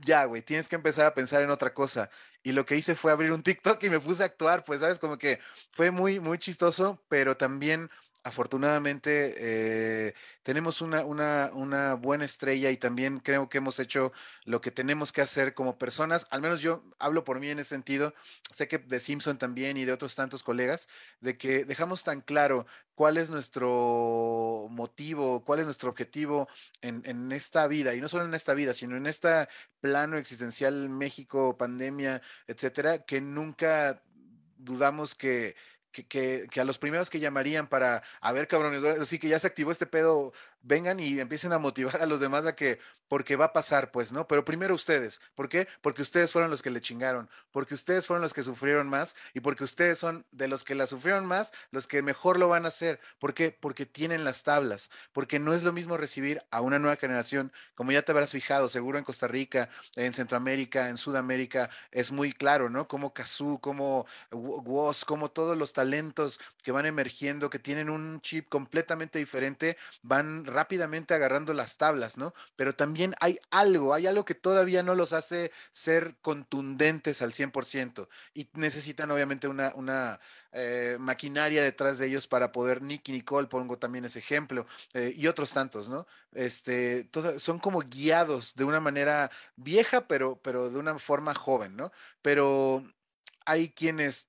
Ya, güey, tienes que empezar a pensar en otra cosa. Y lo que hice fue abrir un TikTok y me puse a actuar, pues, ¿sabes? Como que fue muy, muy chistoso, pero también afortunadamente eh, tenemos una, una, una, buena estrella y también creo que hemos hecho lo que tenemos que hacer como personas, al menos yo hablo por mí en ese sentido, sé que de Simpson también y de otros tantos colegas, de que dejamos tan claro cuál es nuestro motivo, cuál es nuestro objetivo en, en esta vida, y no solo en esta vida, sino en este plano existencial México, pandemia, etcétera, que nunca dudamos que que, que, a los primeros que llamarían para, a ver, cabrones, así que ya se activó este pedo, vengan y empiecen a motivar a los demás a que, porque va a pasar, pues, ¿no? Pero primero ustedes, ¿por qué? Porque ustedes fueron los que le chingaron, porque ustedes fueron los que sufrieron más y porque ustedes son de los que la sufrieron más, los que mejor lo van a hacer. ¿Por qué? Porque tienen las tablas, porque no es lo mismo recibir a una nueva generación, como ya te habrás fijado, seguro en Costa Rica, en Centroamérica, en Sudamérica, es muy claro, ¿no? Como Kazoo, como Woz, como todos los talentos que van emergiendo, que tienen un chip completamente diferente, van rápidamente agarrando las tablas, ¿no? Pero también hay algo, hay algo que todavía no los hace ser contundentes al 100% y necesitan obviamente una, una eh, maquinaria detrás de ellos para poder, Nicky Nicole, pongo también ese ejemplo, eh, y otros tantos, ¿no? Este, son como guiados de una manera vieja, pero, pero de una forma joven, ¿no? Pero hay quienes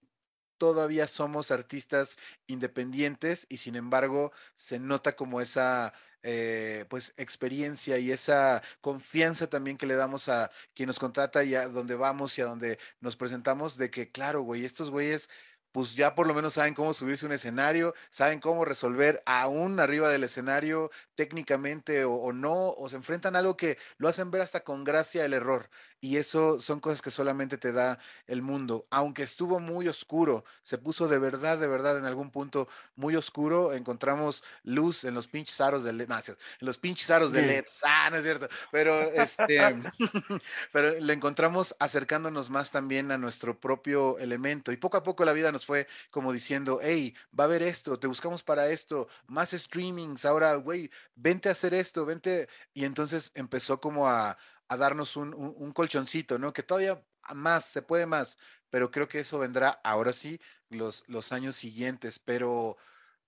todavía somos artistas independientes y sin embargo se nota como esa eh, pues experiencia y esa confianza también que le damos a quien nos contrata y a donde vamos y a donde nos presentamos de que claro, güey, estos güeyes pues ya por lo menos saben cómo subirse un escenario, saben cómo resolver aún arriba del escenario técnicamente o, o, no, o se enfrentan a algo que lo hacen ver hasta con gracia el error. Y eso son cosas que solamente te da el mundo. Aunque estuvo muy oscuro, se puso de verdad, de verdad en algún punto muy oscuro, encontramos luz en los pinches aros de LED. No, en los pinches aros de LED. Ah, no es cierto. Pero, este, [laughs] pero le encontramos acercándonos más también a nuestro propio elemento. Y poco a poco la vida nos fue como diciendo, hey, va a haber esto, te buscamos para esto, más streamings, ahora, güey, vente a hacer esto, vente. Y entonces empezó como a a darnos un, un, colchoncito, ¿no? Que todavía más, se puede más, pero creo que eso vendrá ahora sí los, los años siguientes, pero,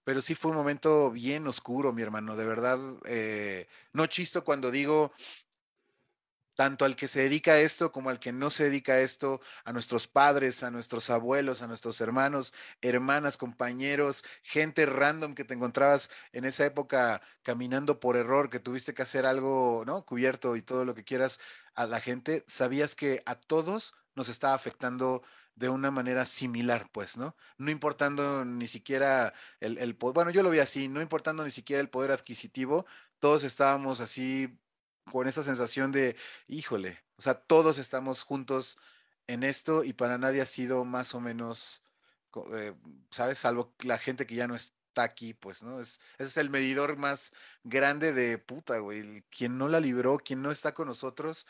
pero sí fue un momento bien oscuro, mi hermano, de verdad, eh, no chisto cuando digo tanto al que se dedica a esto como al que no se dedica a esto, a nuestros padres, a nuestros abuelos, a nuestros hermanos, hermanas, compañeros, gente random que te encontrabas en esa época caminando por error, que tuviste que hacer algo, ¿no? Cubierto y todo lo que quieras a la gente, sabías que a todos nos estaba afectando de una manera similar, pues, ¿no? No importando ni siquiera el, el bueno, yo lo vi así, no importando ni siquiera el poder adquisitivo, todos estábamos así con esa sensación de, híjole, o sea, todos estamos juntos en esto y para nadie ha sido más o menos, eh, ¿sabes? Salvo la gente que ya no está aquí, pues, ¿no? Es, ese es el medidor más grande de puta, güey. Quien no la libró, quien no está con nosotros,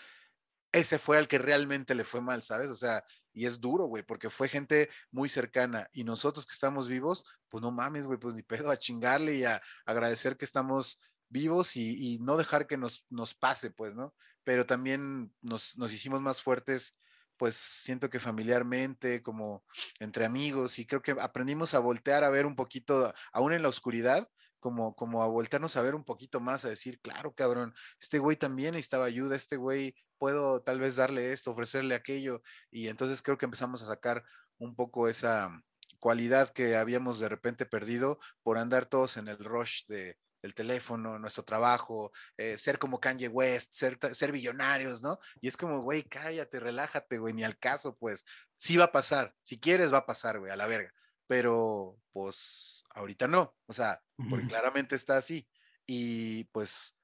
ese fue al que realmente le fue mal, ¿sabes? O sea, y es duro, güey, porque fue gente muy cercana y nosotros que estamos vivos, pues no mames, güey, pues ni pedo a chingarle y a agradecer que estamos vivos y, no dejar que nos, pase, pues, ¿no? Pero también nos, nos, hicimos más fuertes, pues siento que familiarmente, como entre amigos, y creo que aprendimos a voltear a ver un poquito, aún en la oscuridad, como, como a voltearnos a ver un poquito más, a decir, claro, cabrón, este güey también necesitaba ayuda, este güey puedo tal vez darle esto, ofrecerle aquello, y entonces creo que empezamos a sacar un poco esa cualidad que habíamos de repente perdido por andar todos en el rush de, el teléfono, nuestro trabajo, eh, ser como Kanye West, ser, ser billonarios, ¿no? Y es como, güey, cállate, relájate, güey, ni al caso, pues, sí va a pasar, si quieres va a pasar, güey, a la verga, pero pues ahorita no, o sea, porque claramente está así y pues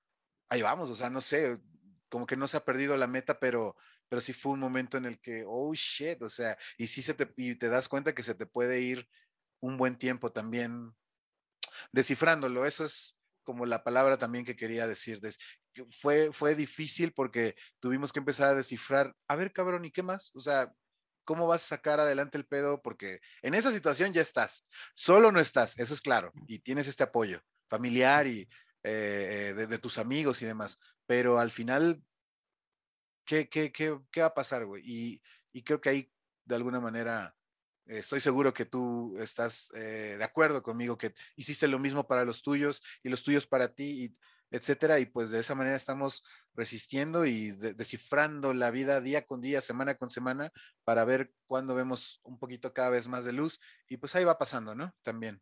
ahí vamos, o sea, no sé, como que no se ha perdido la meta, pero pero sí fue un momento en el que, oh shit, o sea, y sí se te, y te das cuenta que se te puede ir un buen tiempo también descifrándolo. Eso es como la palabra también que quería decir. Fue, fue difícil porque tuvimos que empezar a descifrar, a ver, cabrón, ¿y qué más? O sea, ¿cómo vas a sacar adelante el pedo? Porque en esa situación ya estás, solo no estás, eso es claro, y tienes este apoyo familiar y eh, de, de, tus amigos y demás, pero al final ¿qué, qué, qué, qué va a pasar, güey? Y, y, creo que ahí, de alguna manera, estoy seguro que tú estás eh, de acuerdo conmigo, que hiciste lo mismo para los tuyos y los tuyos para ti, etcétera, y pues de esa manera estamos resistiendo y descifrando la vida día con día, semana con semana, para ver cuándo vemos un poquito cada vez más de luz, y pues ahí va pasando, ¿no? También.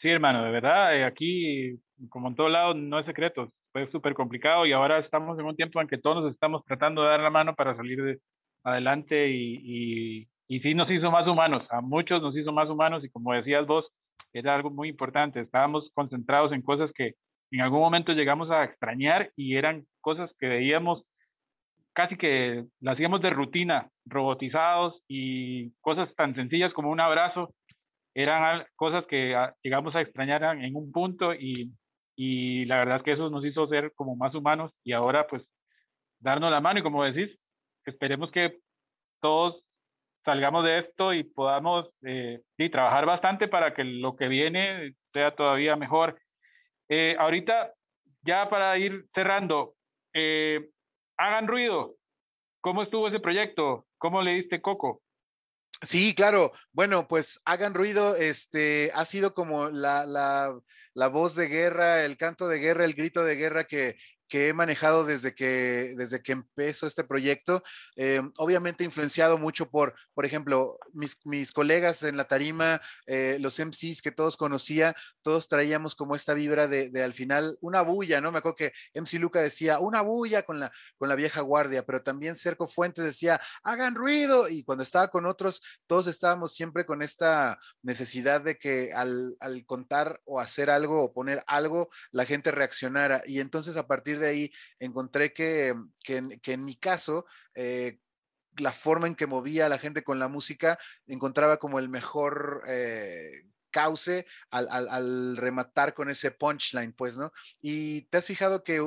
Sí, hermano, de verdad, eh, aquí, como en todo lado, no es secreto fue súper complicado y ahora estamos en un tiempo en que todos estamos tratando de dar la mano para salir de adelante y, y sí nos hizo más humanos, a muchos nos hizo más humanos y como decías vos, era algo muy importante, estábamos concentrados en cosas que en algún momento llegamos a extrañar y eran cosas que veíamos casi que las hacíamos de rutina, robotizados y cosas tan sencillas como un abrazo, eran cosas que llegamos a extrañar en un punto y y la verdad es que eso nos hizo ser como más humanos y ahora pues darnos la mano y como decís, esperemos que todos salgamos de esto y podamos eh, trabajar bastante para que lo que viene sea todavía mejor. Eh, ahorita, ya para ir cerrando, eh, hagan ruido. ¿Cómo estuvo ese proyecto? ¿Cómo le diste coco? Sí, claro. Bueno, pues hagan ruido. Este ha sido como la, la, la voz de guerra, el canto de guerra, el grito de guerra que, que he manejado desde que, desde que empezó este proyecto, eh, obviamente influenciado mucho por, por ejemplo, mis, mis colegas en la tarima, eh, los MCs que todos conocía, todos traíamos como esta vibra de, de, al final una bulla, ¿no? Me acuerdo que MC Luca decía una bulla con la, con la vieja guardia, pero también Cerco Fuentes decía hagan ruido y cuando estaba con otros, todos estábamos siempre con esta necesidad de que al, al contar o hacer algo o poner algo, la gente reaccionara y entonces a partir de ahí encontré que, que, en mi caso, eh, la forma en que movía a la gente con la música, encontraba como el mejor eh, cauce al, al, al, rematar con ese punchline, pues, ¿no? Y te has fijado que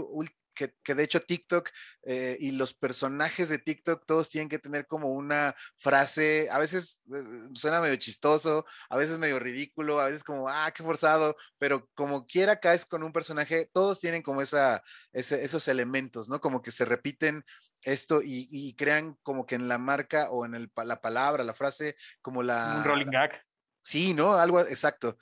que, de hecho TikTok eh, y los personajes de TikTok todos tienen que tener como una frase, a veces eh, suena medio chistoso, a veces medio ridículo, a veces como, ah, qué forzado, pero como quiera caes con un personaje, todos tienen como esa, esos elementos, ¿no? Como que se repiten esto y, crean como que en la marca o en el, la palabra, la frase, como la... Un rolling gag. Sí, ¿no? Algo exacto.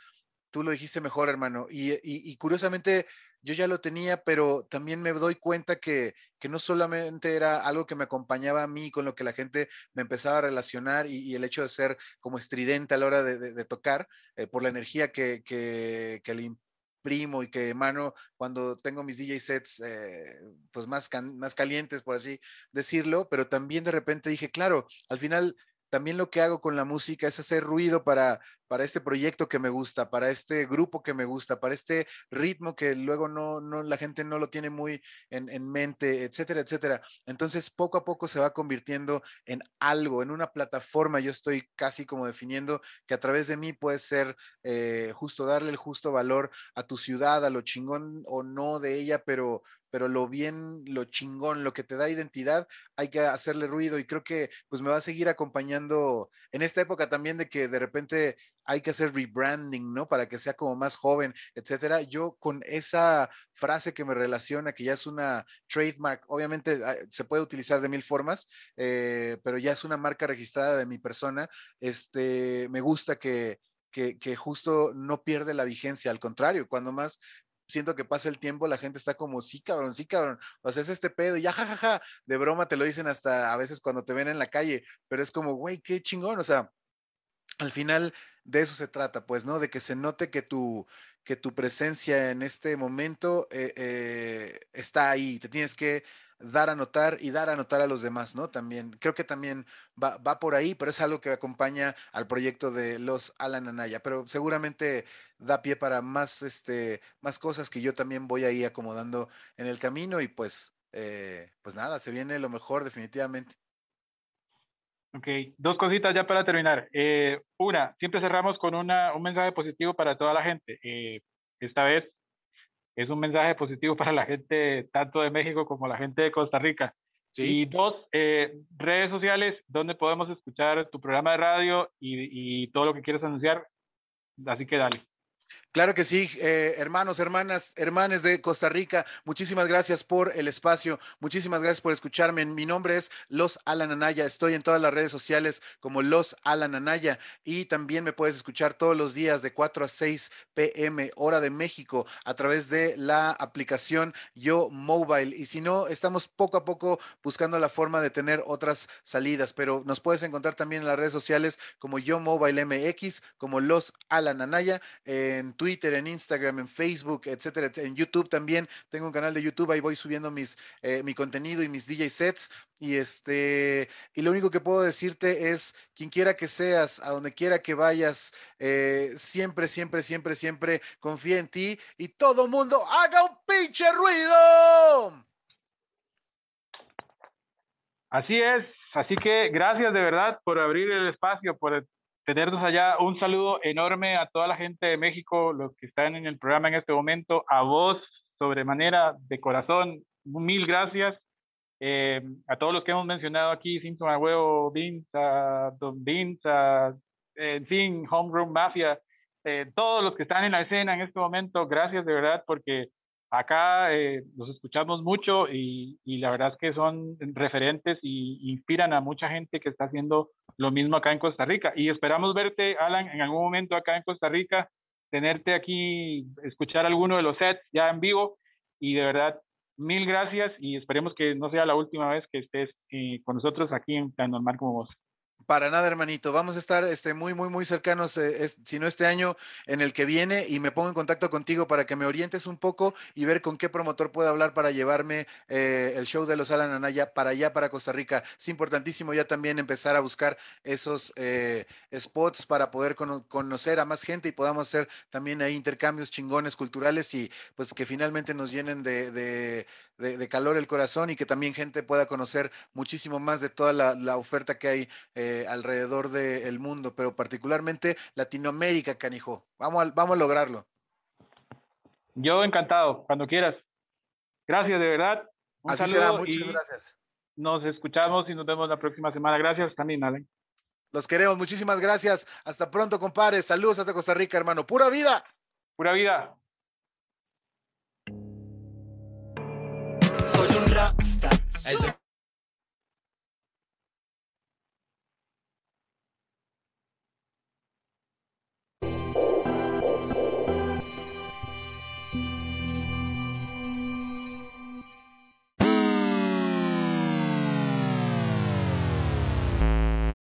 Tú lo dijiste mejor, hermano. y, y curiosamente yo ya lo tenía, pero también me doy cuenta que, que, no solamente era algo que me acompañaba a mí, con lo que la gente me empezaba a relacionar y, el hecho de ser como estridente a la hora de, tocar, eh, por la energía que, que, que, le imprimo y que emano cuando tengo mis DJ sets eh, pues más, más calientes, por así decirlo, pero también de repente dije, claro, al final también lo que hago con la música es hacer ruido para, para este proyecto que me gusta, para este grupo que me gusta, para este ritmo que luego no, la gente no lo tiene muy en, en, mente, etcétera, etcétera. Entonces, poco a poco se va convirtiendo en algo, en una plataforma. Yo estoy casi como definiendo que a través de mí puede ser eh, justo darle el justo valor a tu ciudad, a lo chingón o no de ella, pero, pero lo bien, lo chingón, lo que te da identidad, hay que hacerle ruido y creo que pues me va a seguir acompañando en esta época también de que de repente hay que hacer rebranding, ¿no? Para que sea como más joven, etcétera. Yo con esa frase que me relaciona, que ya es una trademark, obviamente ah, se puede utilizar de mil formas, eh, pero ya es una marca registrada de mi persona, este, me gusta que, que, que, justo no pierde la vigencia, al contrario, cuando más siento que pasa el tiempo, la gente está como, sí, cabrón, sí, cabrón, o sea, es este pedo, y ya, jajaja, de broma te lo dicen hasta a veces cuando te ven en la calle, pero es como, güey, qué chingón, o sea, al final de eso se trata, pues, ¿no? De que se note que tu, que tu presencia en este momento eh, eh, está ahí, te tienes que dar a notar y dar a notar a los demás, ¿no? También, creo que también va, va, por ahí, pero es algo que acompaña al proyecto de los Alan Anaya, pero seguramente da pie para más, este, más cosas que yo también voy ahí acomodando en el camino y pues, eh, pues nada, se viene lo mejor definitivamente. Ok, dos cositas ya para terminar. Eh, una, siempre cerramos con una, un mensaje positivo para toda la gente. Eh, esta vez es un mensaje positivo para la gente tanto de México como la gente de Costa Rica. Y dos, eh, redes sociales donde podemos escuchar tu programa de radio y, y todo lo que quieres anunciar. Así que dale. Claro que sí, eh, hermanos, hermanas, hermanes de Costa Rica, muchísimas gracias por el espacio, muchísimas gracias por escucharme. Mi nombre es Los Alan Anaya, estoy en todas las redes sociales como Los Alan Anaya y también me puedes escuchar todos los días de 4 a 6 pm, hora de México, a través de la aplicación Yo Mobile. Y si no, estamos poco a poco buscando la forma de tener otras salidas, pero nos puedes encontrar también en las redes sociales como Yo Mobile MX, como Los Alan Anaya, en Twitter, en Instagram, en Facebook, etcétera, en YouTube también. Tengo un canal de YouTube, ahí voy subiendo mis, eh, mi contenido y mis DJ sets. Y este, y lo único que puedo decirte es, quien quiera que seas, a donde quiera que vayas, eh, siempre, siempre, siempre, siempre confía en ti y todo mundo haga un pinche ruido. Así es, así que gracias de verdad por abrir el espacio, por tenernos allá. Un saludo enorme a toda la gente de México, los que están en el programa en este momento, a vos sobremanera de corazón, mil gracias. Eh, a todos los que hemos mencionado aquí, Simpson Huevo, Don Vince, en fin, Homegrown Mafia, eh, todos los que están en la escena en este momento, gracias de verdad porque acá eh, los escuchamos mucho y, la verdad es que son referentes y inspiran a mucha gente que está haciendo lo mismo acá en Costa Rica. Y esperamos verte, Alan, en algún momento acá en Costa Rica, tenerte aquí, escuchar alguno de los sets ya en vivo. Y de verdad, mil gracias y esperemos que no sea la última vez que estés eh, con nosotros aquí en Tan Normal como vos. Para nada, hermanito. Vamos a estar este, muy, muy, muy cercanos, eh, si no este año, en el que viene, y me pongo en contacto contigo para que me orientes un poco y ver con qué promotor puedo hablar para llevarme eh, el show de los Alan Anaya para allá, para Costa Rica. Es importantísimo ya también empezar a buscar esos eh, spots para poder conocer a más gente y podamos hacer también ahí intercambios chingones culturales y pues que finalmente nos llenen de, de, calor el corazón y que también gente pueda conocer muchísimo más de toda la, oferta que hay eh, alrededor del mundo, pero particularmente Latinoamérica, canijo. Vamos a, vamos a lograrlo. Yo encantado, cuando quieras. Gracias, de verdad. Así será, muchas gracias. Nos escuchamos y nos vemos la próxima semana. Gracias también, Allen. Los queremos, muchísimas gracias. Hasta pronto, compadres. Saludos hasta Costa Rica, hermano. Pura vida. Pura vida. Soy un rockstar.